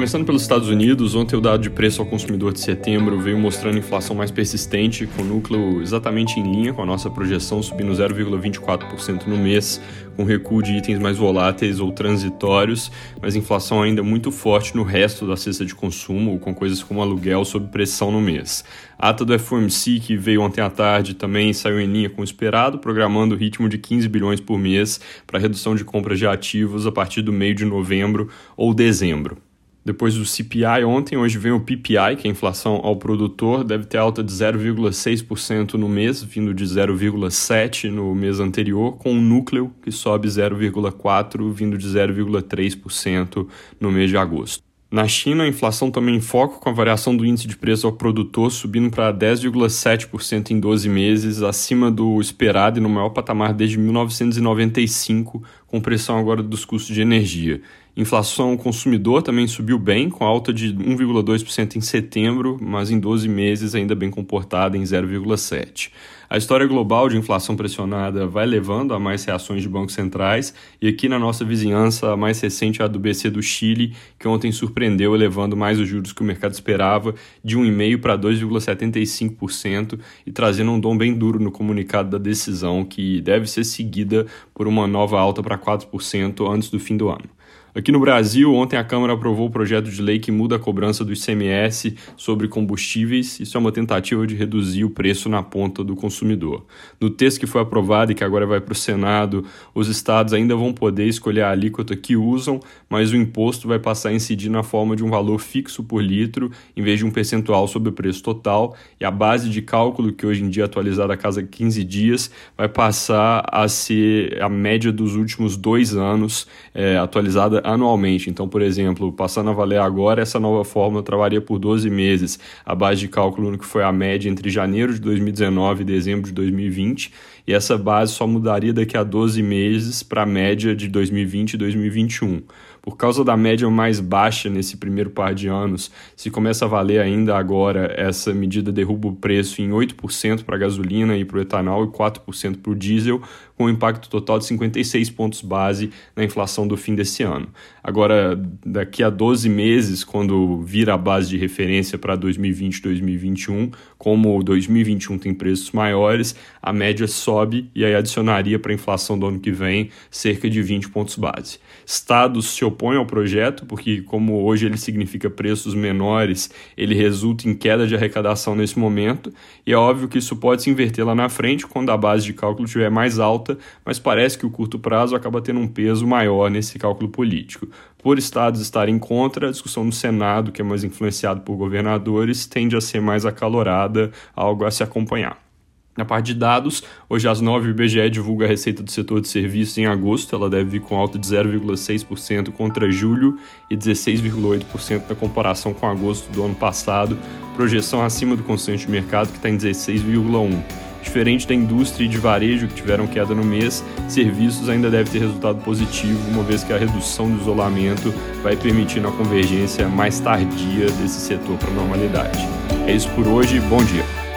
Começando pelos Estados Unidos, ontem o dado de preço ao consumidor de setembro veio mostrando inflação mais persistente, com o núcleo exatamente em linha com a nossa projeção, subindo 0,24% no mês, com recuo de itens mais voláteis ou transitórios, mas inflação ainda muito forte no resto da cesta de consumo, com coisas como aluguel sob pressão no mês. A ata do FOMC, que veio ontem à tarde, também saiu em linha com o esperado, programando o ritmo de 15 bilhões por mês para redução de compras de ativos a partir do meio de novembro ou dezembro. Depois do CPI ontem, hoje vem o PPI, que é a inflação ao produtor, deve ter alta de 0,6% no mês, vindo de 0,7% no mês anterior, com um núcleo que sobe 0,4%, vindo de 0,3% no mês de agosto. Na China, a inflação também em foco, com a variação do índice de preço ao produtor subindo para 10,7% em 12 meses, acima do esperado e no maior patamar desde 1995, com pressão agora dos custos de energia. Inflação consumidor também subiu bem, com alta de 1,2% em setembro, mas em 12 meses ainda bem comportada em 0,7%. A história global de inflação pressionada vai levando a mais reações de bancos centrais, e aqui na nossa vizinhança, a mais recente é a do BC do Chile, que ontem surpreendeu elevando mais os juros que o mercado esperava, de 1,5% para 2,75%, e trazendo um dom bem duro no comunicado da decisão, que deve ser seguida por uma nova alta para 4% antes do fim do ano. Aqui no Brasil, ontem a Câmara aprovou o projeto de lei que muda a cobrança do ICMS sobre combustíveis. Isso é uma tentativa de reduzir o preço na ponta do consumidor. No texto que foi aprovado e que agora vai para o Senado, os estados ainda vão poder escolher a alíquota que usam, mas o imposto vai passar a incidir na forma de um valor fixo por litro, em vez de um percentual sobre o preço total. E a base de cálculo, que hoje em dia é atualizada a cada 15 dias, vai passar a ser a média dos últimos dois anos, é, atualizada anualmente. Então, por exemplo, passando a valer agora, essa nova fórmula travaria por 12 meses, a base de cálculo que foi a média entre janeiro de 2019 e dezembro de 2020, e essa base só mudaria daqui a 12 meses para a média de 2020 e 2021. Por causa da média mais baixa nesse primeiro par de anos, se começa a valer ainda agora, essa medida derruba o preço em 8% para a gasolina e para o etanol e 4% para o diesel, com um impacto total de 56 pontos base na inflação do fim desse ano. Agora, daqui a 12 meses, quando vira a base de referência para 2020 e 2021, como 2021 tem preços maiores, a média sobe e aí adicionaria para a inflação do ano que vem cerca de 20 pontos base. Estados se ao projeto, porque como hoje ele significa preços menores, ele resulta em queda de arrecadação nesse momento, e é óbvio que isso pode se inverter lá na frente quando a base de cálculo estiver mais alta, mas parece que o curto prazo acaba tendo um peso maior nesse cálculo político. Por estados estarem contra, a discussão no Senado, que é mais influenciado por governadores, tende a ser mais acalorada, algo a se acompanhar. Na parte de dados, hoje às 9 o IBGE divulga a receita do setor de serviços em agosto. Ela deve vir com alta de 0,6% contra julho e 16,8% na comparação com agosto do ano passado. Projeção acima do consenso de mercado, que está em 16,1%. Diferente da indústria e de varejo que tiveram queda no mês, serviços ainda deve ter resultado positivo, uma vez que a redução do isolamento vai permitir a convergência mais tardia desse setor para a normalidade. É isso por hoje, bom dia.